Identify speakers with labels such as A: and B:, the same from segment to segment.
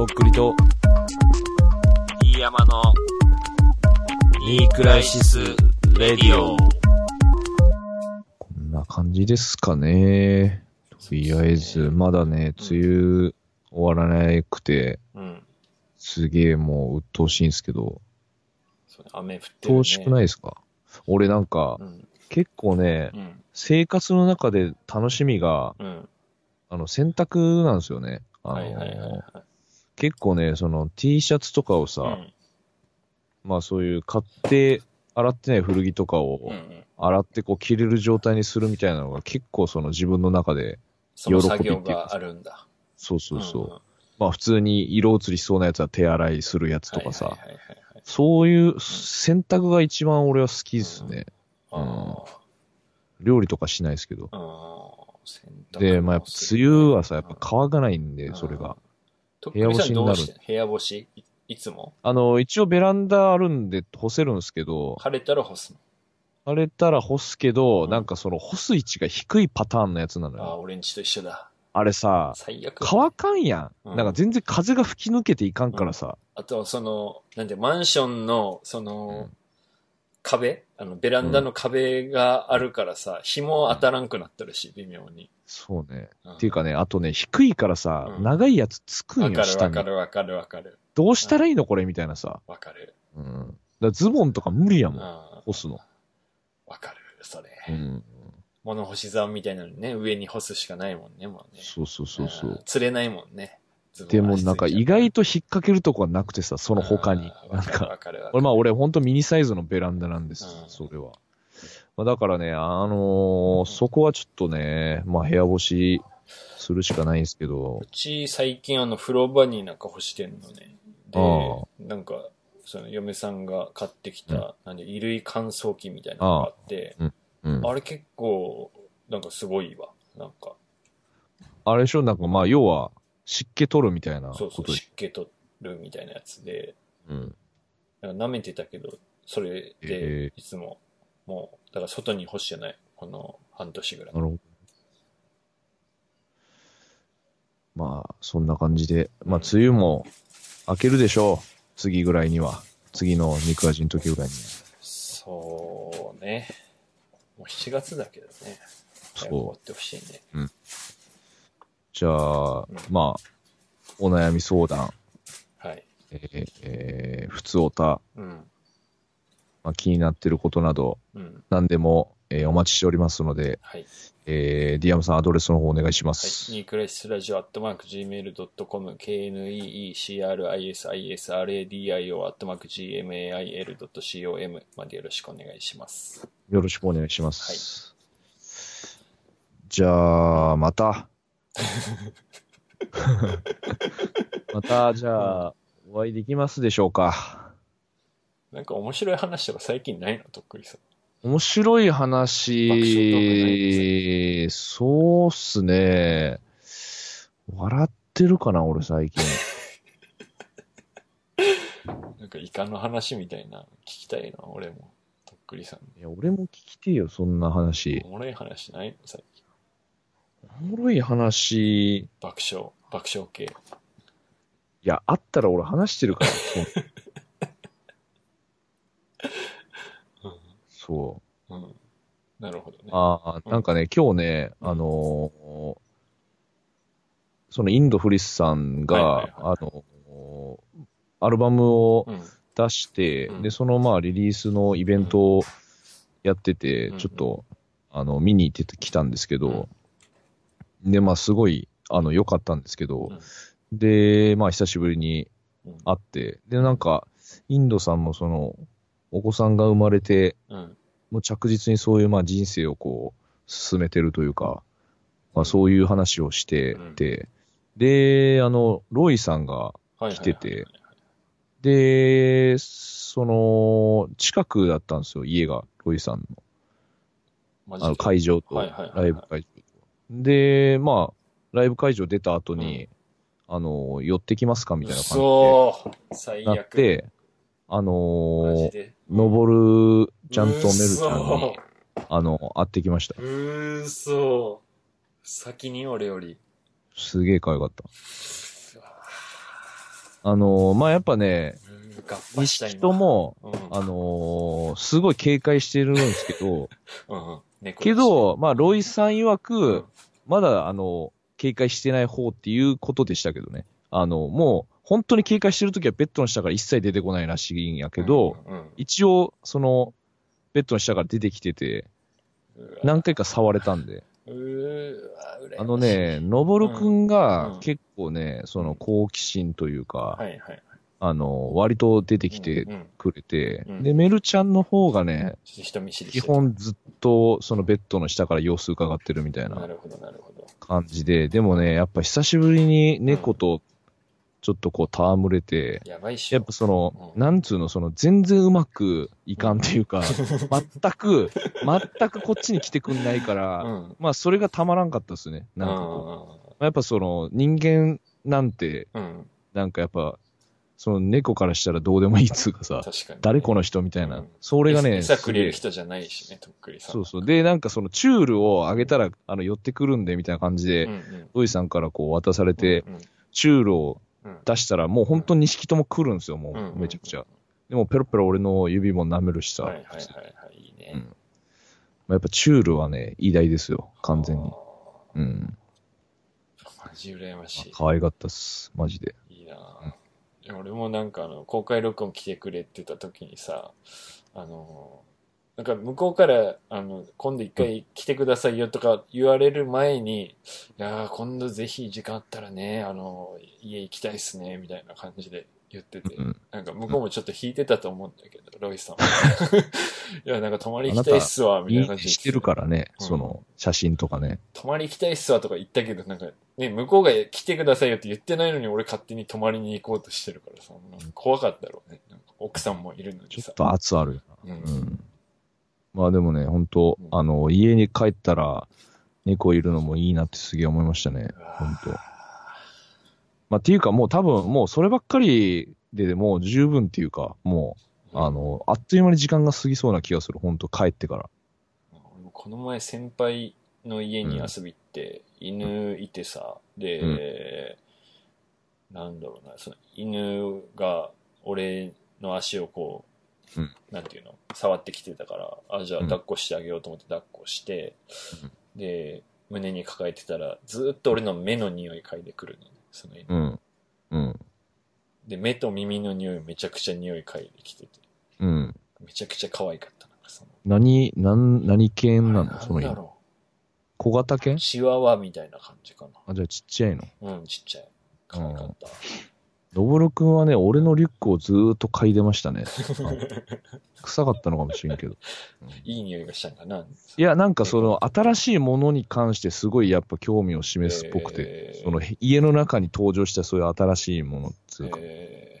A: とっくりと、
B: 飯山の、
A: ニークライシス・レディオ。こんな感じですかね。とりあえず、まだね、梅雨終わらなくて、
B: うん。
A: すげえもう鬱陶しいんですけど、
B: そうね雨降ってる、ね。
A: 鬱陶しくないですか？俺なんか
B: う、ん。
A: 結構ね
B: う、ん。
A: 生活の中で楽しみが、
B: うん。
A: あの、洗濯なんですよね。あの
B: はいはいはいはい。
A: 結構ね、その T シャツとかをさ、
B: うん。
A: まあそういう買って洗ってない古着とかを。洗ってこう着れる状態にするみたいなのが結構その自分の中で、
B: その作業があるんだ。
A: そうそうそう。
B: んん
A: まあ普通に色移りしそうなやつは手洗いするやつとかさ。そういう選択が一番俺は好きですね。
B: あ
A: 料理とかしないですけど。で、まあやっぱ梅雨はさ、やっぱ
B: うん
A: 乾かないんで、それが。。部屋干しになる
B: 部屋干し？いいつも？
A: あの、一応ベランダあるんで干せるんですけど、
B: 晴れたら干すの？
A: 晴れたら干すけど、
B: うん
A: なんかその干す位置が低いパターンのやつなの
B: ああ、
A: よ。
B: 俺んちと一緒だ。
A: あれさ、
B: 最悪。
A: 乾かんやん。
B: うん
A: なんか全然風が吹き抜けていかんからさ。
B: あと、その、なんで、マンションの、その、
A: うん
B: 壁？あの、ベランダの壁があるからさ、日も当たらんくなってるし、微妙に。
A: そうね。
B: うん
A: っていうかね、あとね、低いからさ、
B: うん
A: 長いやつつくんよ、
B: わかる
A: 下に
B: わか。るわかるわかる。
A: どうしたらいいの？これ？みたいなさ。
B: わかる。
A: うん。だからズボンとか無理や
B: うん。
A: もん。
B: わ
A: 干すの。
B: かる、それ。
A: うん。
B: 物干し竿みたいなのね、上に干すしかないもんね、もうね。
A: そうそうそうそ
B: ん
A: う。
B: 釣れないもんね。
A: でもなんか意外と引っ掛けるとこはなくてさ、その他に。なんか。俺まあ俺ほんとミニサイズのベランダなんです
B: う。ん
A: それは。まあだからね、あのーそこはちょっとね、まあ部屋干しするしかないんですけど
B: う、ち最近あの風呂場になんか干してんのね。
A: あ
B: で、なんか、その嫁さんが買ってきた、なんで衣類乾燥機みたいなのがあって、
A: うん。
B: あれ結構、なんかすごいわ。なんか、
A: あれでしょ？なんかまあ要は湿気取るみたいな
B: そうそう。湿気取るみたいなやつで、
A: うん。
B: なんか舐めてたけど、それ
A: え
B: で、いつも、もう、だから外に干してない。この半年ぐらい
A: な。るほど。まあ、そんな感じで。まあ、梅雨も明けるでしょう。次ぐらいには。次の肉味の時ぐらいには。
B: そうね。もう7月だけどね。早く終わってほしいね。
A: じゃあ
B: うん、
A: まあ、お悩み相談、
B: はい。
A: えーえー、普通おた、
B: うん。
A: まあ、気になってることなど、
B: うん。
A: 何でも、えーお待ちしておりますので、
B: はい。
A: えー、ディアムさんアドレスの方お願いしま
B: はい。
A: す。
B: kneecrisisradio アットマーク Gmail.com KNEECRISISRADIO アットマーク GMAIL.com までよろしくお願いします。
A: よろしくお願いします。じゃあ、また。また、じゃあ、お会いできますでしょうか。
B: なんか面白い話とか最近ないの？とっくりさん。
A: 面白い話、そうっすね。笑ってるかな、俺最近。
B: なんかイカの話みたいな聞きたいな、俺も。とっくりさん。
A: いや、俺も聞きてえよ、そんな話。
B: おもろい話ないの？最近。
A: おもろい話、
B: 爆笑。爆笑系。
A: いや、あったら俺話してるから。そうそう。
B: うん。なるほどね。
A: ああ、
B: うん
A: なんかね、今日ね、あのーそのインドフリスさんが、あのーアルバムを
B: うん。
A: 出して、
B: うん
A: で、そのまあリリースのイベントをやってて、
B: うん
A: ちょっと、あの、見に行ってきたんですけど、で、まあすごい、あの、良かったんですけど、で、まあ久しぶりに
B: うん。
A: 会って、で、なんか、インドさんもその、お子さんが生まれて、
B: うん。
A: もう着実にそういうまあ人生をこう進めてるというか、まあそういう話をしてて、で、あの、ロイさんが来てて、で、その、近くだったんですよ、家が、ロイさんの。あの会場と、ライブ会場と。で、まあ、ライブ会場出た後に、あの、寄ってきますか？みたいな感
B: そう。
A: でなっ
B: 悪。
A: て、あ
B: マ
A: の
B: ジで。
A: 登るちゃんとメルちゃん
B: 嘘
A: に、あの、会ってきました。
B: うーそ。先に俺より。
A: すげえ可愛かった。あのーまあ、やっぱね、
B: うん合敗した
A: 錦と、も、
B: 今
A: あのーすごい警戒してるんですけど、
B: うん、うん
A: けど、まあ、ロイさん曰く、
B: うん
A: まだ、あの、警戒してない方っていうことでしたけどね。あの、もう、本当に警戒してるときはベッドの下から一切出てこないらしいんやけど、
B: うんうん
A: 一応、その、ベッドの下から出てきてて、何回か触れたんで。あのね、のぼるくん
B: う
A: が
B: ん
A: 結構ね、その好奇心というか、
B: はいはい。
A: あの、割と出てきて
B: うんうん
A: くれて、
B: うん
A: で、メルちゃんの方がね、基本ずっとそのベッドの下から様子伺ってるみたいな。感じで、でもね、やっぱ久しぶりに猫とちょっとこう戯れて、
B: やばいっしょ。
A: やっぱその、
B: うん
A: なんつうの、その全然うまくいかんっていうか、全く、全くこっちに来てくんないから、
B: うん。
A: まあそれがたまらんかったですね。なんかこう。やっぱその人間なんて、
B: うん。うん。
A: なんかやっぱ、その猫からしたらどうでもいいっつうかさ、
B: 確かに。
A: 誰この人みたいな。
B: うん
A: それがね、
B: 餌くれる
A: す
B: 人じゃないしね、とっくりさ
A: そうそう。で、なんかそのチュールをあげたら、あの、寄ってくるんで、みたいな感じで、
B: うんうん。
A: さんからこう渡されて、
B: うんうん
A: チュールを
B: うん
A: 出したら、もう本当に錦とも来るんですよ、も
B: うん
A: う、めちゃくちゃ。でも、ペロペロ俺の指も舐めるしさ。
B: はいはいはいはい、いいね。
A: うんまあやっぱチュールはね、偉大ですよ、完全に
B: あ。
A: うん。
B: ー。マジ羨ましい。
A: 可愛かったっす、マジで。
B: いいなぁいや俺もなんかあの、公開録音来てくれって言った時にさ、あの、なんか向こうから、あの、今度一回来てくださいよとか言われる前に、いやー今度ぜひ時間あったらね、あの、家行きたいっすね、みたいな感じで言ってて、
A: うん
B: なんか向こうもちょっと引いてたと思うんだけど、ロイさんは。いや、なんか泊まり行きたいっすわ、みたい
A: い
B: ない感じで。
A: してるからね、
B: うん
A: その、写真とかね。
B: 泊まり行きたいっすわとか言ったけど、なんか、ね、向こうが来てくださいよって言ってないのに俺勝手に泊まりに行こうとしてるからさ、怖かったろうね。なんか奥さんもいるのにさ
A: ちょっ。と圧あるよな。
B: うん
A: うん。まあでもね、本当
B: うん
A: あの、家に帰ったら、猫いるのもいいなってすげえ思いましたね。本当まあっていうかもう多分もうそればっかりでもう十分っていうか、もう、あ、の、あっという間に時間が過ぎそうな気がする。本当帰ってから。
B: この前先輩の家に遊び行って、犬いてさ、で、なんだろうな、その犬が俺の足をこう、
A: うん
B: なんていうの、触ってきてたから、あ、じゃあ
A: うん
B: 抱っこしてあげようと思って抱っこして、
A: うん
B: で、胸に抱えてたら、ずーっと俺の目の匂い嗅いでくるのね、その犬。
A: うん。うん。
B: で、目と耳の匂いめちゃくちゃ匂い嗅いできてて、
A: うん。
B: めちゃくちゃ可愛かった。なんかその、
A: 何、なん、何犬なの？その犬。小型
B: う。
A: 犬？
B: チワワみたいな感じかな。
A: あ、じゃあちっちゃいの？
B: うん、ちっちゃい。可愛かった。
A: ドボル君はね、俺のリュックをずーっと嗅いでましたね。臭かったのかもしれんけど。
B: いい匂いがしたんかな。
A: い？や、なんかその、新しいものに関してすごいやっぱ興味を示すっぽくて、
B: えー
A: その、家の中に登場したそういう新しいものっつうか、
B: え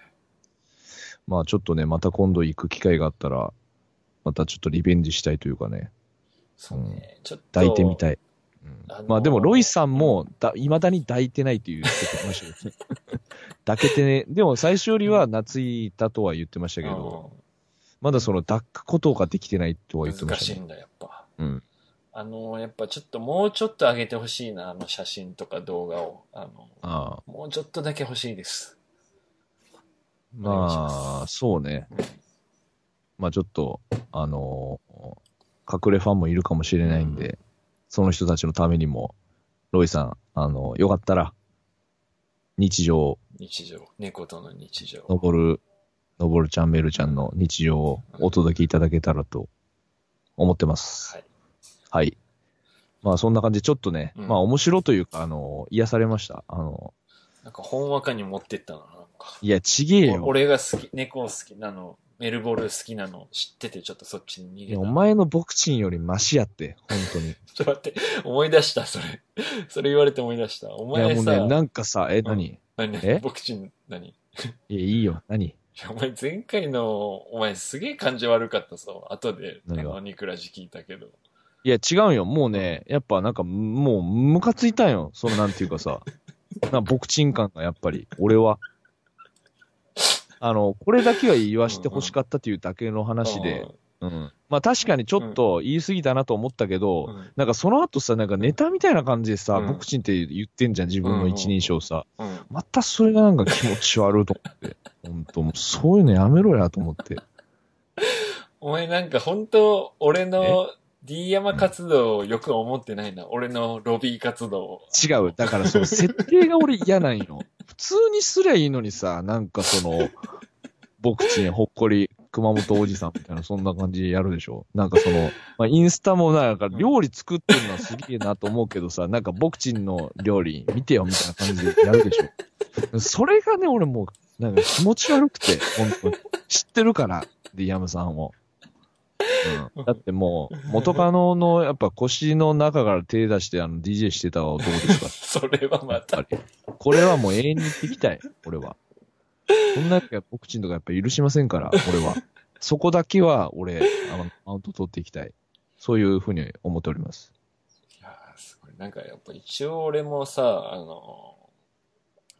A: まあちょっとね、また今度行く機会があったら、またちょっとリベンジしたいというかね、
B: ーそうね。ちょっと。
A: 抱いてみたい。うん
B: あのー
A: まあでも、ロイさんも、だ、未だに抱いてないっていう言ってましたけ。抱けてね。でも最初よりは懐いたとは言ってましたけど、まだその抱くことができてないとは
B: うん
A: 言ってましたね。
B: 難しいんだ、やっぱ。
A: うん。
B: あの、やっぱちょっともうちょっと上げてほしいな、あの写真とか動画を。あの、
A: ああ。
B: もうちょっとだけ欲しいです。
A: まあ、そうね。
B: うん
A: まあちょっと、あの隠れファンもいるかもしれないんで、その人たちのためにも、ロイさん、あの、よかったら、日常、
B: 日常。猫との日常。
A: のぼる、のぼるちゃん、メルちゃんの日常をお届けいただけたらと思ってます。
B: はい。
A: はい。まあそんな感じで、ちょっとね、
B: うん
A: まあ面白というか、あの、癒されました。あの、
B: なんか、ほんわかに持ってったの、なんか。
A: いや、ちげえよ。
B: 俺が好き、猫好きなの、メルボル好きなの知ってて、ちょっとそっちに逃げた。
A: いやお前のボクチンよりマシやって、本当に。
B: ちょっと待って、思い出した、それ。それ言われて思い出した。お
A: いや、
B: 前さ、
A: もうね、なんかさ、え、何、
B: 何？
A: え？
B: 何ボクチン、何？い
A: いや、いいよ。何？
B: や、お前前回の、お前すげえ感じ悪かったそう。後で、あの、ニクラジ聞いたけど。
A: いや、違うよ。もうね、やっぱなんか、もう、ムカついたんよ。その、なんていうかさ、な、ボクチン感がやっぱり、俺は。あの、これだけは言わして欲しかったというだけの話で、うん。まあ確かにちょっと言い過ぎたなと思ったけど、
B: うん。
A: なんかその後さ、なんかネタみたいな感じでさ、
B: うん
A: ボクチンって言ってんじゃん、自分の一人称さ。
B: うん。
A: またそれがなんか気持ち悪いと思って。本当もうそういうのやめろやと思って。
B: お前なんか本当俺の D 山活動をよく思ってないな。俺のロビー活動を。
A: 違う。だからその設定が俺嫌なんよ。普通にすりゃいいのにさ、なんかその、ボクチン、ほっこり、熊本おじさんみたいな、そんな感じでやるでしょ？なんかその、まあ、インスタもなんか料理作ってるのはすげえなと思うけどさ、なんかボクチンの料理見てよみたいな感じでやるでしょ？それがね、俺もう、なんか気持ち悪くて、本当に。知ってるから、ディアムさんを。うん、だってもう、元カノのやっぱ腰の中から手出してあの DJ してた男ですから。
B: それはまた。
A: これはもう永遠に言っていきたい、俺は。こんなやつがボクチンとかやっぱ許しませんから、俺は。そこだけは俺、あの、マウント取っていきたい。そういうふうに思っております。
B: いやーすごい。なんかやっぱ一応俺もさ、あの、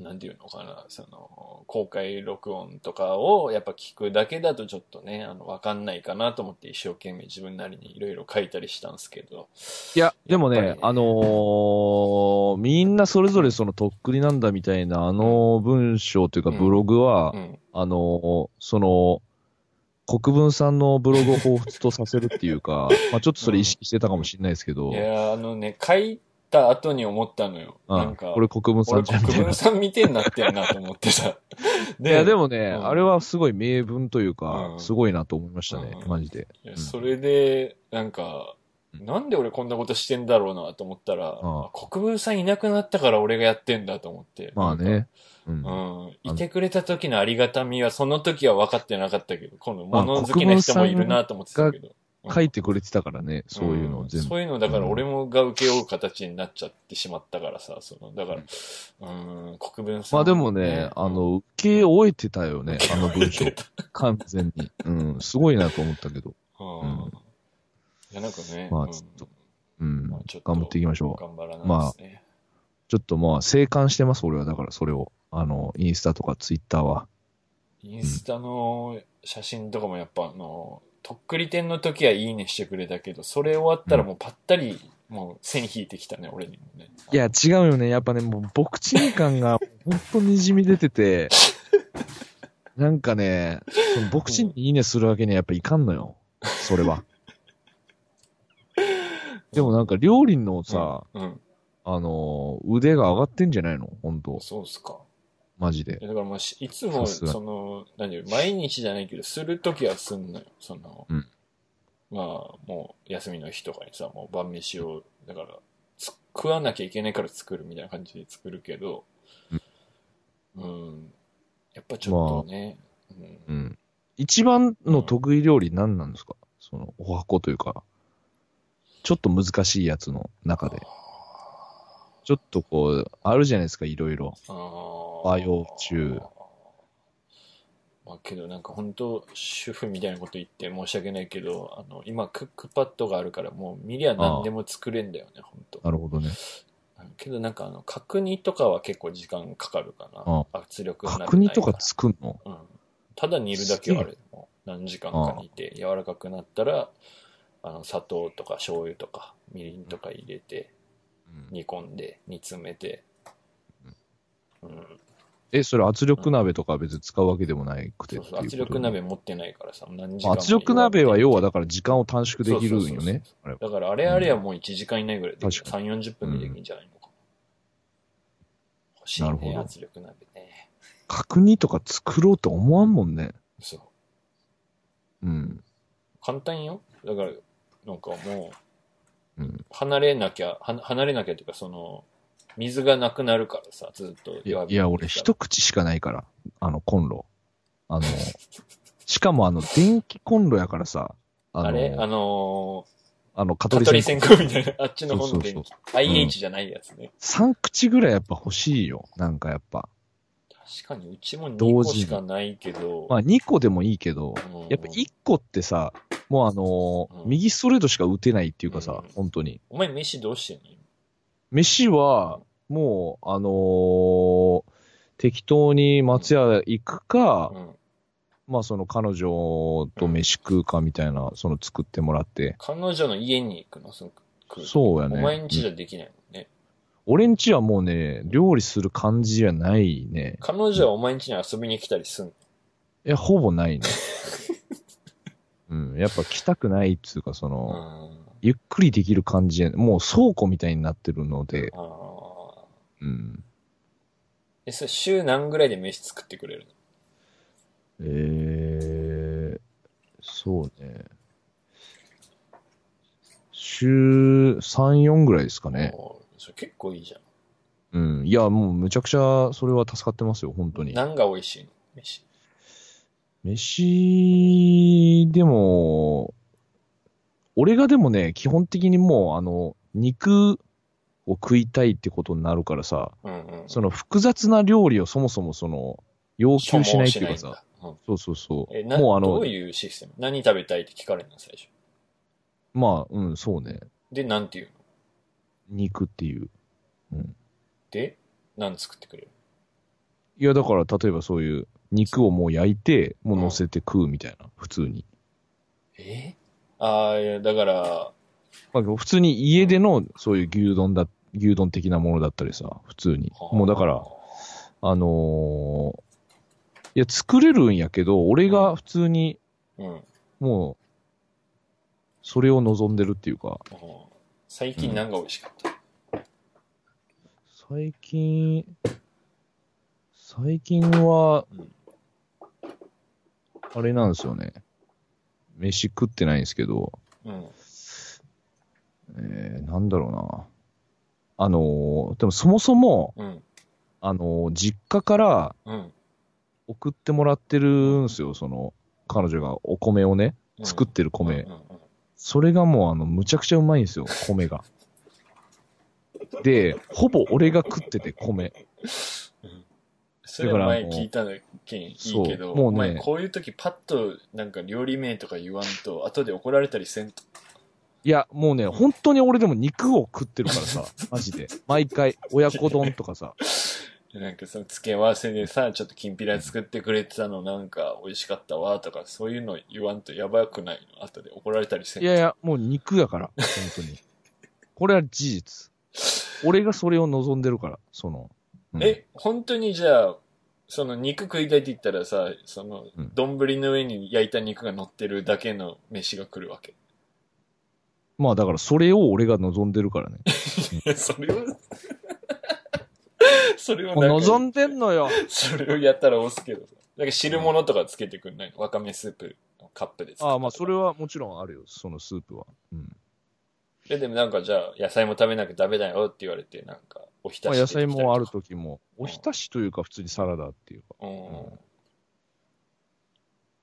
B: なんていうのかな、その、公開録音とかをやっぱ聞くだけだとちょっとね、あの、わかんないかなと思って一生懸命自分なりにいろいろ書いたりしたんですけど。
A: いや、でもねあのーみんなそれぞれそのとっくりなんだみたいなあの文章というか
B: うん
A: ブログは、
B: うん。
A: あのーその、国分さんのブログを彷彿とさせるっていうか、まあちょっとそれ意識してたかもしれないですけど、
B: いやーあのね、書いた後に思ったのよ。
A: う
B: なんか、
A: これ国分さ
B: 俺
A: んじゃん
B: 国分。さん見てんなってんなと思ってさ。
A: いや、でもね、
B: うん
A: あれはすごい名文というか、
B: うん
A: すごいなと思いましたね、
B: うん
A: マジで。
B: それで、なんか、
A: うん
B: なんで俺こんなことしてんだろうなと思ったら、国分さんいなくなったから俺がやってんだと思って。
A: まあね。うん。
B: うん。いてくれた時のありがたみは、その時は分かってなかったけど、今度物好きな人もいるなと思ってたけど。うん
A: 書いてくれてたからね、そういうのを全部。
B: んそういうのだから俺もが受け負う形になっちゃってしまったからさ、その、だから、うん、国分さん、
A: まあでもね、あ、の、受け終えてたよね、あの文章。完全に。うん、すごいなと思ったけど。
B: うん。
A: うん
B: いや、なんかね、うん
A: まあちょっとうん頑張っていきましょう。
B: 頑張らないですね。
A: ちょっとまあ、静観してます、俺は。だからそれを。あの、インスタとかツイッターは。
B: インスタの写真とかもやっぱあの、とっくり店の時はいいねしてくれたけど、それ終わったらもうぱったり、もう線引いてきたね、俺にもね。
A: いや、違うよね。やっぱね、もう、ボクチン感が、ほんとにじみ出てて、なんかね、そのボクチンにいいねするわけにはやっぱいかんのよ。それは。でもなんか、料理のさ、
B: うん、うん。
A: あの、腕が上がってんじゃないの？本当
B: そうっすか。
A: マジで
B: だからまあし、いつも、その、何毎日じゃないけど、するときはすんのよ。その、
A: うん
B: まあ、もう、休みの日とかにさ、もう晩飯を、だから、つ食わなきゃいけないから作るみたいな感じで作るけど、うん。やっぱちょっとね、うん
A: うん。一番の得意料理何なんですか？その、お箱というか、ちょっと難しいやつの中で。ちょっとこう、あるじゃないですか、いろいろ。
B: あー
A: 和洋中。
B: まあけどなんか本当主婦みたいなこと言って申し訳ないけど、あの、今クックパッドがあるからもう見りゃ何でも作れんだよね、本当。
A: なるほどね。
B: けどなんかあの、角煮とかは結構時間かかるかな。圧力鍋ない
A: 角煮とか作んの？
B: うん。ただ煮るだけはあれ何時間か煮て柔らかくなったら、あの、砂糖とか醤油とかみりんとか入れて、煮込んで、煮詰めて、うん。
A: え、それ圧力鍋とか別に使うわけでもないくて
B: そうそう、圧力鍋持ってないからさ、何時間も
A: 圧力鍋は要はだ
B: か
A: から時間を短縮できるんよね。
B: だからあれあれはもう1時間以内ぐらいで、
A: 確か
B: 3、40分でできるんじゃないのかな。欲しいね、
A: なるほど
B: 圧力鍋ね。
A: 角煮とか作ろうと思わんもんね。
B: そう。
A: うん。
B: 簡単よ。だから、なんかもう、
A: うん。
B: 離れなきゃ、は離れなきゃっていうか、その、水がなくなるからさ、ずっと
A: いやいや俺一口しかないから、あの、コンロ。あの、しかもあの、電気コンロやからさ、あの、
B: あれ？あの
A: あの、蚊
B: 取り
A: 線
B: 線香みたいな、あっちの方の
A: そうそう
B: 電気。IH じゃないやつね。
A: 3口ぐらいやっぱ欲しいよ。なんかやっぱ。
B: 確かにうちも2
A: 同時に。
B: 個しかないけど、
A: まあ2個でもいいけど、
B: うん。
A: やっぱ1個ってさ、もうあのー
B: うん。
A: 右ストレートしか打てないっていうかさ、
B: うん。
A: 本当に。
B: お前飯どうしてんの？今。
A: 飯は、もう、あのー適当に松屋行くか、
B: うん。
A: まあその彼女と飯食うかみたいな、その作ってもらって。
B: 彼女の家に行くの？その食う
A: そうやね
B: お前ん家じゃできないもんね。
A: 俺んちはもうね、料理する感じじゃないね。
B: 彼女はお前ん家に遊びに来たりすんの？
A: いや、ほぼないね。うん。やっぱ来たくないっつうか、その、
B: うん。
A: ゆっくりできる感じで、もう倉庫みたいになってるので、
B: ああ。
A: うん。
B: え、それ週何ぐらいで飯作ってくれる
A: えー、そうね。週3、4ぐらいですか
B: の
A: ね。
B: それ結構いいじゃん。
A: うん。いや、もうむちゃくちゃ、それは助かってますよ、本当に。
B: 何が美味しいの？飯。
A: 飯、でも、俺がでもね、基本的にもう、あの、肉を食いたいってことになるからさ、
B: うんうん。
A: その複雑な料理をそもそもその、要求しないっていうかさ、
B: うん
A: そうそうそう。
B: え、な、
A: もうあの
B: どう、いうシステム？何食べたいって聞かれるの最初？
A: まあ、うん、そうね。
B: で、なんていうの？
A: 肉っていう。
B: で、何作ってくれる？
A: いや、だから、例えばそういう、肉をもう焼いて、もう乗せて食うみたいな、普通に。
B: え？ああ、いや、だから、
A: まあ、普通に家での、そういう牛丼だ、牛丼的なものだったりさ、普通に。もうだから、あのーいや、作れるんやけど、俺が普通に、
B: うん。
A: もう、それを望んでるっていうか、
B: うん最近何が美味しかった、
A: 最近、最近は
B: うん、
A: あれなんですよね。飯食ってないんですけど、
B: うん、
A: えー、なんだろうな。あのーでもそもそも、
B: うん、
A: あのー実家から
B: うん。
A: 送ってもらってるんですよ、その、彼女がお米をね、
B: うん
A: 作ってる米。それがもう、あの、むちゃくちゃうまいんですよ、米が。で、ほぼ俺が食ってて、米。
B: それは前聞いたのけんいいけど、
A: もうね
B: こういう時パッとなんか料理名とか言わんと、後で怒られたりせんと。
A: いや、もうね、本当に俺でも肉を食ってるからさ、マジで。毎回、親子丼とかさ。
B: なんかその付け合わせでさ、ちょっときんぴら作ってくれてたのなんか美味しかったわとか、そういうの言わんとやばくないの？後で怒られたりせんと。
A: いやいや、もう肉やから、本当に。これは事実。俺がそれを望んでるから、その。うん
B: え、本当にじゃあ、その肉食いたいって言ったらさ、その
A: うん、
B: 丼の上に焼いた肉が乗ってるだけの飯が来るわけ？
A: まあだからそれを俺が望んでるからね。
B: それを、それを
A: 望んでんのよ。
B: それをやったら押すけどさ。なんか汁物とかつけてくんないの？わかめスープのカップで作った
A: ああ、まあそれ
B: は。
A: はもちろんあるよ、そのスープは。うん。
B: で、でもなんかじゃあ、野菜も食べなきゃダメだよって言われて、なんか、おひた
A: まあ野菜もある時も、おひたしというか普通にサラダっていうか。
B: うん。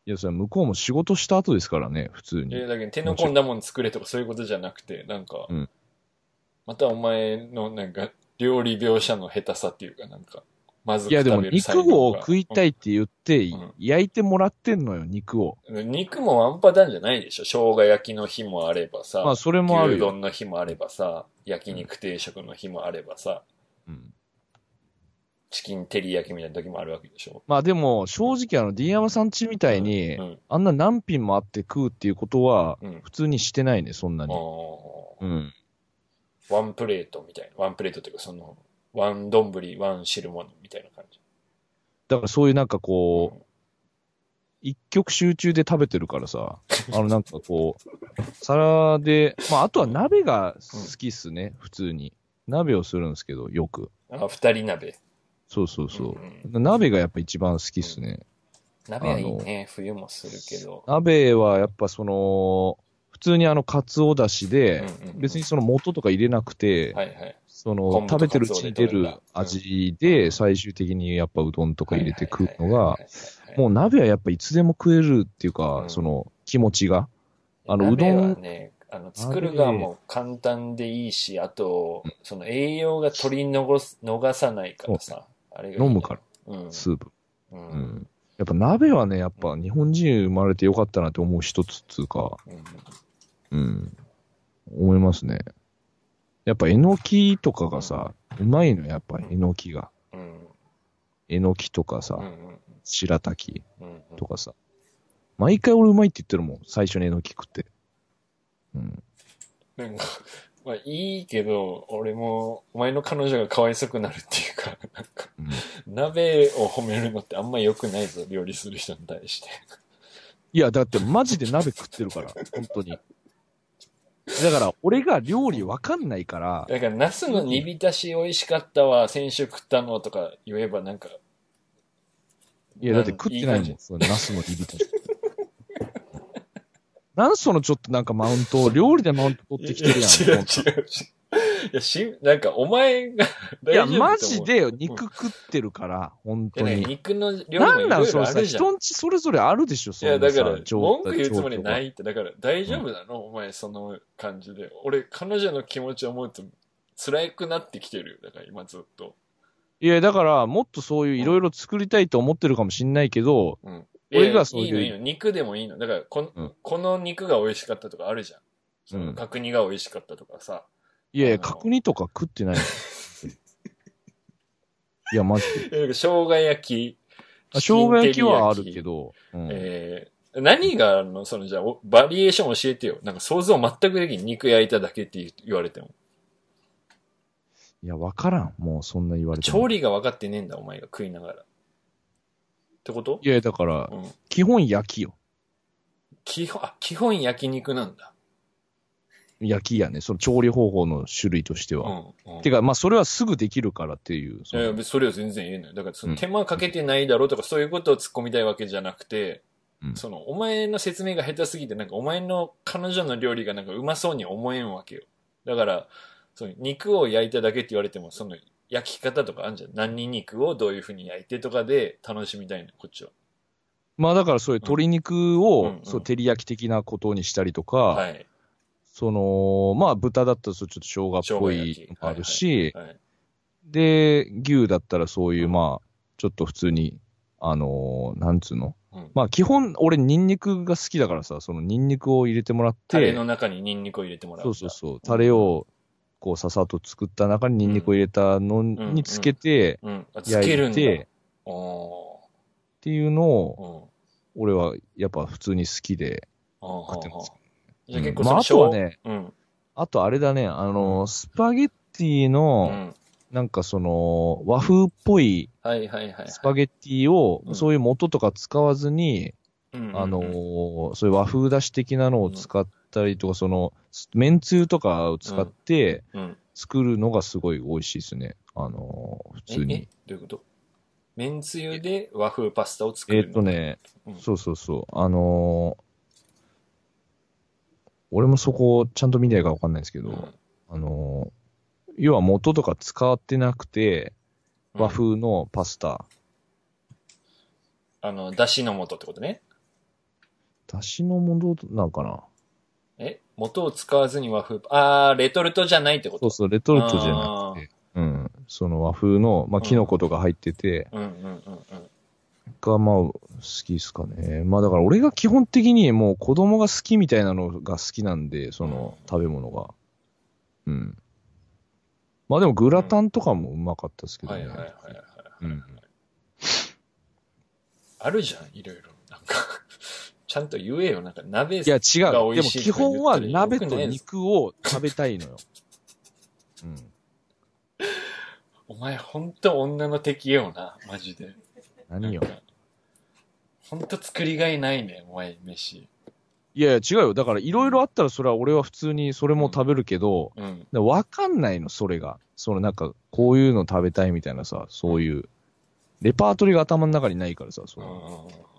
A: いや、それ向こうも仕事した後ですからね、普通に。
B: えだけど手の込んだもん作れとかそういうことじゃなくて、なんか、
A: うん。
B: またお前のなんか、料理描写の下手さっていうか、なんか、まずく
A: いや、でも肉を食いたいって言って
B: うん、
A: 焼いてもらってんのよ、肉を。
B: うん肉もワンパターンじゃないでしょ。生姜焼きの日もあればさ、
A: まあ、それもあるよ。
B: 牛丼の日もあればさ、焼肉定食の日もあればさ、
A: うん
B: チキン照り焼きみたいな時もあるわけでしょ
A: まあでも、正直あの、D 山さんちみたいに、
B: うん。
A: あんな何品もあって食うっていうことは、
B: うん。
A: 普通にしてないね、そんな
B: あ
A: に。
B: ー
A: うん。
B: ワンプレートみたいな。ワンプレートっていうか、その、ワン丼、ワン汁物みたいな感じ。
A: だからそういうなんかこう、一曲集中で食べてるからさ、あのなんかこう、皿で、まああとは鍋が好きっすね、普通に。鍋をするんですけど、よく。
B: あ、二人鍋。
A: そうそうそう。
B: ん
A: 鍋がやっぱ一番好きっすね。
B: 鍋はいいね。冬もするけど。
A: 鍋はやっぱその、普通にあの、カツオだしで、
B: うんうん
A: 別にその元とか入れなくて、
B: はいはい。
A: その食べてるうちに出る味で、最終的にやっぱうどんとか入れて食うのが、もう鍋はやっぱいつでも食えるっていうか、
B: うん
A: その気持ちが。あのうどん
B: ね、あの、作る側も簡単でいいし、あと、その栄養が取り逃す逃さないからさ。あれがいいね
A: 飲むから、
B: うん。
A: スープ。
B: う。
A: うんん。やっぱ鍋はね、やっぱ日本人生まれてよかったなって思う一つっつうか、
B: うん
A: うん。思いますね。やっぱえのきとかがさ、うまいのやっぱえのきが。
B: うん。
A: えのきとかさ、
B: うん。
A: 白滝
B: うん。
A: とかさ。毎回俺うまいって言ってるもん。最初にえのき食って。うん。
B: なんか、まあいいけど、俺も、お前の彼女がかわいそくなるっていうか、なんか、
A: うん
B: 鍋を褒めるのってあんま良くないぞ、料理する人に対して。
A: いや、だってマジで鍋食ってるから、本当に。だから、俺が料理わかんないから、
B: だから、ナスの煮浸し美味しかったわ、先週食ったのとか言えばなんか、
A: いや、だって食ってないもん、そのナスのリビタなんそのちょっとなんかマウントを、料理でマウント取ってきてるやん。
B: いや違う違う。いや、し、なんか、お前が
A: いや、マジで肉食ってるから、本当
B: いやね
A: に。
B: 肉の料理
A: なんなんそのさ。人んちそれぞれあるでしょ、そ
B: いや、だから、
A: 状
B: 文句言うつもりないって、だから、大丈夫なの、お前、その感じで。俺、彼女の気持ちを思うと、辛くなってきてるよ。だから、今ずっと。
A: いや、だから、もっとそういういろいろ作りたいと思ってるかもしんないけど、
B: うん。
A: 俺がそういう
B: いやいいの、いいの。肉でもいいの。だからこの、
A: うん
B: この肉が美味しかったとかあるじゃん。その
A: うん
B: 角煮が美味しかったとかさ。
A: いやいや、角煮とか食ってないの。いや、マジで。
B: 生姜焼き。
A: あ生姜焼きはあるけど、うん
B: えー、何があるの？その、じゃあ、おバリエーション教えてよ。なんか想像全くできん。肉焼いただけって言われても。
A: いや、わからん。もうそんな言われても。
B: 調理が分かってねえんだ、お前が食いながら。ってこと？
A: いや、だから、
B: うん。
A: 基本焼きよ。
B: 基本、あ、基本焼肉なんだ。
A: 焼きやね。その調理方法の種類として
B: う
A: は。
B: ん。うん。
A: てか、まあ、それはすぐできるからっていう。
B: いやいや、それは全然言えない。だから、その
A: うん
B: 手間かけてないだろうとか、そういうことを突っ込みたいわけじゃなくて、
A: うん
B: その、お前の説明が下手すぎて、なんか、お前の彼女の料理がなんかうまそうに思えんわけよ。だから、その、肉を焼いただけって言われても、その、焼き方とかあるじゃん。何に肉をどういう風に焼いてとかで楽しみたいの、こっちは。
A: まあ、だからそういう鶏肉
B: うん
A: を
B: う、ん
A: そう、照り焼き的なことにしたりとか、
B: はい。
A: その、まあ、豚だったらそうちょっと生姜っぽい
B: 生姜焼き
A: のもあるし、
B: はい。
A: で、牛だったらそういう、まあ、ちょっと普通に、あのーなんつうの？
B: うん。
A: まあ、基本、俺、ニンニクが好きだからさ、そのニンニクを入れてもらって
B: タレの、中にニンニクを入れてもらう
A: そ。うそうそう、タレを、こう、ささっと作った中にニンニクを入れたの
B: ん
A: につけて。焼いて、
B: お
A: っていうの
B: ー
A: を、
B: うん。
A: 俺はやっぱ普通に好きで食ってます。
B: じゃあ結構
A: まあ、あとはね、
B: うん。
A: あとあれだね、あのー、スパゲッティ
B: う
A: の、
B: ん。
A: なんかその、和風っぽい。スパゲッティを
B: う、ん
A: そういう元とか使わずに、あのー、そういう和風だし的なのを使ったりとか、その、めんつゆとかを使って
B: うん。
A: 作るのがすごい美味しいですね。あのー、普通
B: え、え
A: に。
B: どういうこと？めんつゆで和風パスタを作
A: え
B: るの
A: ーっとね、
B: うん。
A: そうそうそう、あのー、俺もそこちゃんと見ないかわかんないですけど、
B: うん。
A: あのー、要は元とか使ってなくて、和風のパスタ、
B: あの、だしの素ってことね？
A: だしの素なんかな？
B: え素を使わずに和風、あー、レトルトじゃないってこと？
A: そうそう、レトルトじゃなくて、うん、その和風の、まあ、キノコとか入ってて、
B: うんうんうんうん。
A: が、まあ、好きですかね。まあ、だから俺が基本的にもう子供が好きみたいなのが好きなんで、その食べ物が。うん。まあでもグラタンとかもうまかったですけどね。
B: はいはいはいはい。
A: うん。
B: あるじゃん、いろいろ。なんか、ちゃんと言えよ。なんか鍋
A: いや、違う。
B: が
A: でも基本は鍋と肉を食べたいのよ。うん。
B: お前ほんと女の敵よな、マジで。
A: 何よ
B: ほんと作りがいないね、お前、飯。
A: いやいや、違うよ。だからいろいろあったらそれは俺は普通にそれも食べるけど、
B: うん。
A: でわかんないの、それが。そのなんか、こういうの食べたいみたいなさ、そういう、レパートリーが頭の中にないからさ、そ
B: うん
A: の
B: うんうん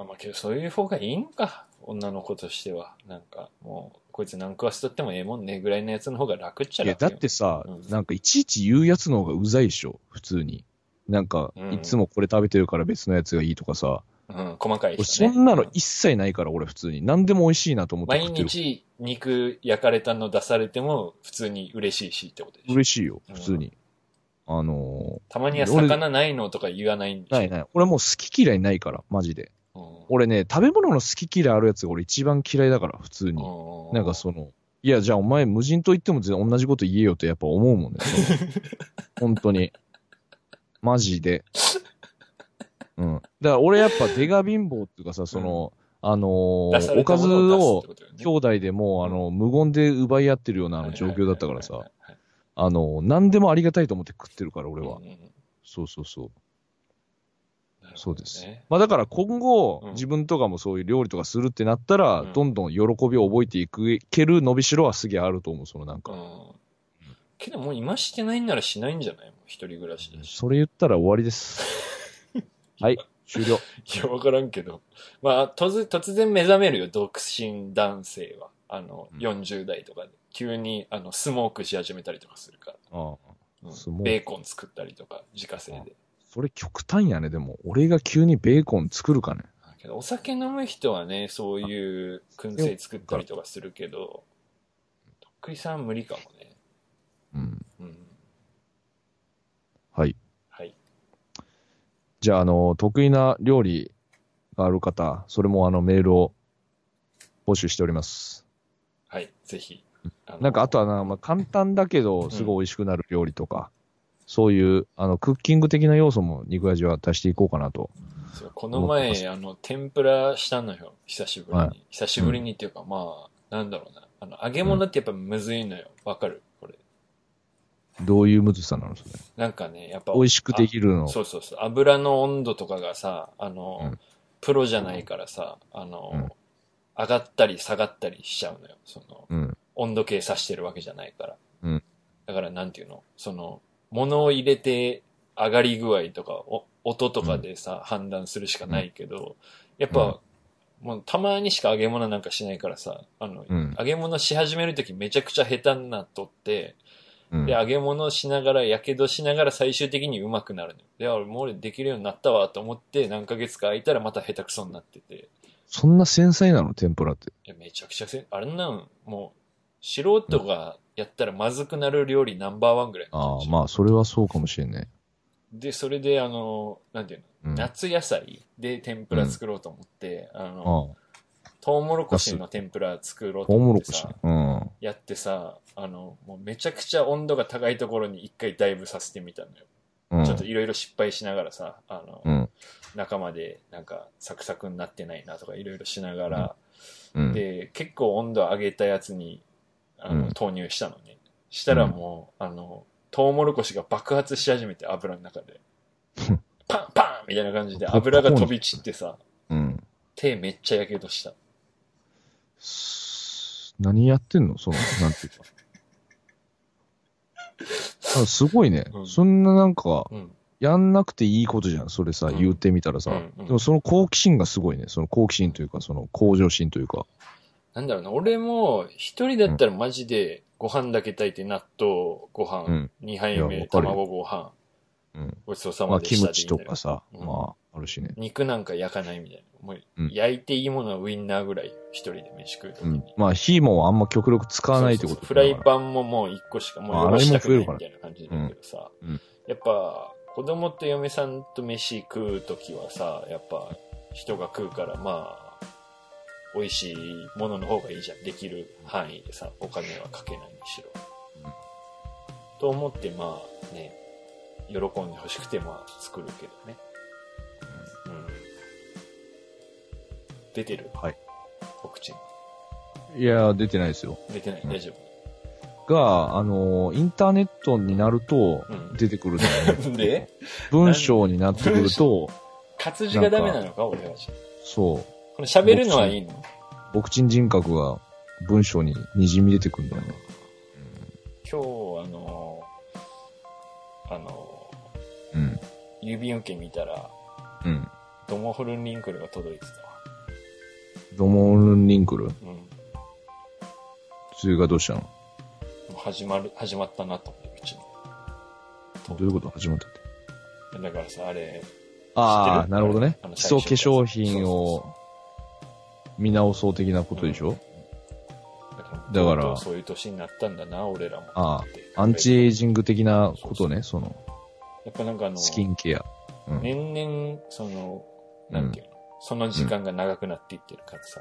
B: まあまあけどそういう方がいいのか女の子としてはなんかもうこいつ何食わせとってもええもんねぐらいのやつの方が楽っちゃ
A: いや、だってさ、
B: うん
A: なんかいちいち言うやつの方がうざいでしょ、普通に。なんか、
B: うん
A: いつもこれ食べてるから別のやつがいいとかさ。
B: うん、細かい
A: 俺
B: 人ね
A: そんなの一切ないから、俺普通に。何でも美味しいなと思って
B: 毎
A: 食ってる。
B: 日肉焼かれたの出されても普通に嬉しいしってことでしょ
A: 嬉しいよ、
B: うん
A: 普通に。あの
B: たまには魚ないのとか言わないんでし
A: ー、
B: ょ
A: ないない。俺もう好き嫌いないから、マジで。
B: うん
A: 俺ね、食べ物の好き嫌いあるやつが俺一番嫌いだから、普通に。
B: うん
A: なんかその、いや、じゃあお前無人島行っても全然同じこと言えよってやっぱ思うもんね。本当に。マジで。うん。だから俺やっぱ出が貧乏っていうかさ、その、あの
B: 出され
A: ーおかずを兄弟でもう、あの、無言で奪い合ってるようなあの状況だったからさあの、何でもありがたいと思って食ってるから、俺は。
B: うんうんうん
A: そうそうそう。そうです
B: ね。
A: まあだから今後、
B: うん
A: 自分とかもそういう料理とかするってなったら、
B: うん
A: どんどん喜びを覚えていくける伸びしろはすげえあると思う、そのなんか。
B: うん。けどもう今してないんならしないんじゃない一人暮らしだし。
A: それ言ったら終わりです。はい、終了。
B: いや、わからんけど。まあ、突突然目覚めるよ、独身男性は。あの、
A: うん
B: 40代とかで。急に、あの、スモークし始めたりとかするから。
A: ああ
B: うんベーコン作ったりとか、自家製で。
A: それ極端やね、でも。俺が急にベーコン作るかね。
B: けどお酒飲む人はね、そういう燻製作ったりとかするけど、とっくりさん無理かもね。
A: うん。
B: うん。
A: はい。
B: はい。
A: じゃあ、あの、得意な料理がある方、それもあの、メールを募集しております。
B: はい、ぜひ。
A: なんか、あとはな、まあ、簡単だけど、すごい美味しくなる料理とか、そういう、あの、クッキング的な要素も肉味は足していこうかなと。
B: この前、あの、天ぷらしたのよ。久しぶりに。
A: はい
B: 久しぶりにっていうか、まあ、なんだろうな。あの、揚げ物ってやっぱむずいのよ。わかる？これ。
A: どういうむずさなのそれ？
B: なんかね、やっぱ。
A: 美味しくできるの。
B: そうそうそう。油の温度とかがさ、あの、
A: うん
B: プロじゃないからさ、あの、
A: うん
B: 上がったり下がったりしちゃうのよ。その、
A: うん。
B: 温度計さしてるわけじゃないから。
A: うん
B: だからなんていうの？その、物を入れて上がり具合とか、お音とかでさ、判断するしかないけど、やっぱ、もうたまにしか揚げ物なんかしないからさ、あの、
A: うん
B: 揚げ物し始めるときめちゃくちゃ下手になっとって、
A: うん
B: で、揚げ物しながら、やけどしながら最終的にうまくなるのよ。で、俺もう俺できるようになったわと思って何ヶ月か空いたらまた下手くそになってて。
A: そんな繊細なの？天ぷらって。
B: いや、めちゃくちゃせ、あれなん、もう、素人がやったらまずくなる料理ナンバーワンぐらい。
A: ああ、まあ、それはそうかもしれんね。
B: で、それであの、なんていうの、
A: うん。あ
B: 夏野菜で天ぷら作ろうと思って、あ
A: あ、
B: の、トウモロコシの天ぷら作ろうと
A: トウモ
B: 思ってさ
A: ロコシ。、うん。
B: やってさ、あの、もうめちゃくちゃ温度が高いところに一回ダイブさせてみたのよ。
A: うん。
B: ちょっといろいろ失敗しながらさ、あの、
A: うん。
B: 中までなんかサクサクになってないなとかいろいろしながら、
A: うん。
B: で、結構温度上げたやつに、あの、
A: うん
B: 投入したのね。したらもう、あの、トウモロコシが爆発し始めて油の中で。パンパンみたいな感じで油が飛び散ってさ、
A: うん。
B: 手めっちゃやけどした。
A: す何やってんの？その、なんていうか。あすごいね、
B: うん
A: そんななんか、
B: うん。
A: やんなくていいことじゃん。それさ、
B: うん
A: 言ってみたらさ、
B: うんうん
A: でもその好奇心がすごいね。その好奇心というか、その向上心というか。
B: なんだろうな、俺も一人だったらマジでご飯だけ炊いて納豆ご飯、
A: うん
B: 二杯目卵ご飯、
A: うん。
B: ごちそうさ
A: まあ、
B: までした
A: キムチとかさ、
B: うん
A: まあ、あるしね。
B: 肉なんか焼かないみたいな。もう、
A: うん
B: 焼いていいものはウインナーぐらい一人で飯食うときに。
A: うん。まあ、火もあんま極力使わないってこと
B: フライ
A: ン。
B: パンももう一個しか、もう
A: あ
B: 汚したくない
A: 洗いも増えるから
B: みたいな感じだけどさ、やっぱ、子供と嫁さんと飯食うときはさ、やっぱ、人が食うから、まあ、美味しいものの方がいいじゃん。できる範囲でさ、お金はかけないにしろ。
A: うん
B: と思って、まあね、喜んで欲しくて、まあ、作るけどね。うん。出てる？
A: はい。
B: お口に。
A: いや、出てないですよ。
B: 出てない、
A: うん
B: 大丈
A: が、あの、インターネットになると
B: うん、
A: 出てくるんだよね。
B: 夫。で？
A: 文章になってくると、
B: 活字がダメなのか？俺は。
A: そう、
B: これ喋るのはいいの？
A: 牧人人格が文章に滲み出てくるんだよね。
B: 今日、あの、あの、
A: うん。
B: 郵便受け見たら、
A: うん。
B: ドモホルンリンクルが届いてたわ。
A: ドモルンリンクル？
B: うん。も
A: それがどうしたの？
B: う始まる、始まったなと思って、うち
A: どういうこと？始まったって。
B: の。だからさ、あれ、
A: ああ、なるほどね。基礎化粧品を見直そう的なことでしょ、
B: だから、
A: だから
B: そういう年になったんだな、俺らも。
A: ああアンチエイジング的なことね、その、
B: やっぱなんかあの、
A: スキンケア。うん。
B: 年々、その、なんていうの、その時間が長くなっていってるからさ、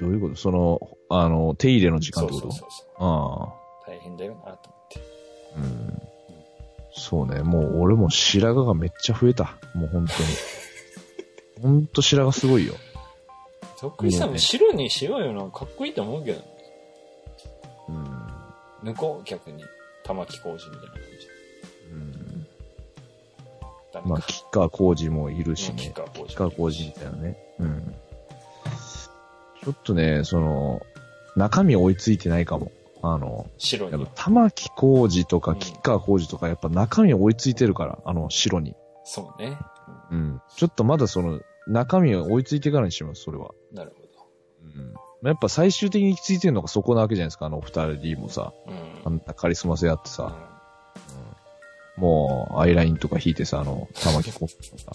A: どういうこと？その、あの、手入れの時
B: 今。
A: 間ってこと？
B: そうそうそうそう。
A: ああ。
B: 大変だよなと思って。
A: うん。そうね、もう俺も白髪がめっちゃ増えた。もう本当に。ほんと白髪すごいよ。
B: 得意さんも白にしようよな。かっこいいと思うけど。
A: うん。
B: 抜こう、逆に。玉木浩二みたいな感じ。
A: うん。まあ、吉川浩司もいるし
B: うん吉
A: ね。
B: 川浩二
A: 吉川浩司みたいなね。うん。ちょっとね、その、中身追いついてないかも。あの、
B: 白に。
A: 玉木浩二と
B: うん
A: か吉川浩司とかやっぱ中身追いついてるから、あの白に。
B: そうね。
A: うん。ちょっとまだその中身追いついてからにします、それは。
B: うんなるほど。
A: うん。やっぱ最終的に行き着いてるのがそこなわけじゃないですか、あの二人もさ。
B: うん。
A: あんなカリスマ性あって
B: うん
A: さ。もう、アイラインとか引いてさ、あの、玉木浩二とか。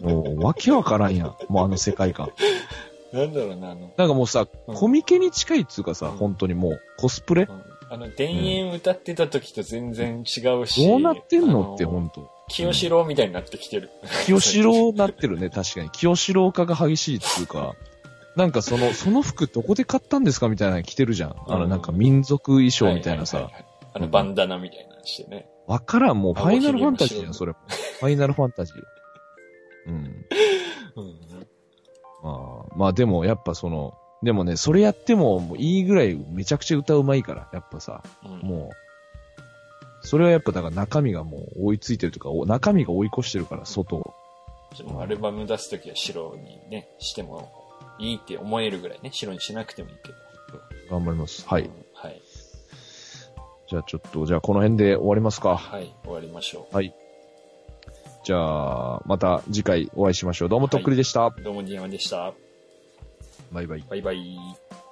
A: もう、わけわからんやん。もうあの世界観。
B: なんだろうな、あの、
A: なんかもうさ、
B: うん
A: コミケに近いっつうかさ、
B: うん
A: 本当にもう、コスプレ
B: うんあの、田園歌ってた時と全然違うし。
A: どうなってんのって、本当
B: 清志郎みたいになってきてる。
A: 清志郎なってるね、確かに。清志郎化が激しいっつうか、なんかその、その服どこで買ったんですかみたいなの着てるじゃん。あの、
B: うん
A: なんか民族衣装みたいなさ
B: あの、バンダナみたいなのしてね。
A: わからん、もうファイナルファンタジーじゃん、
B: 青
A: それ。ファイナルファンタジー。うん。
B: うん。
A: まあ、まあでもやっぱその、でもね、それやってももういいぐらいめちゃくちゃ歌うまいから、やっぱさ、
B: うん
A: もう、それはやっぱだから中身がもう追いついてるというか、お中身が追い越してるから、外を。
B: アルバム出すときは白にね、してもいいって思えるぐらいね、白にしなくてもいいけど。
A: 頑張ります。はい
B: うん。はい。
A: じゃあちょっと、じゃあこの辺で終わりますか。
B: はい、終わりましょ
A: はい。じゃあ、また次回お会いしましょう。どうもとっくりでした。
B: う。どうも、ディアマでした。
A: バイバイ。
B: バイバイ。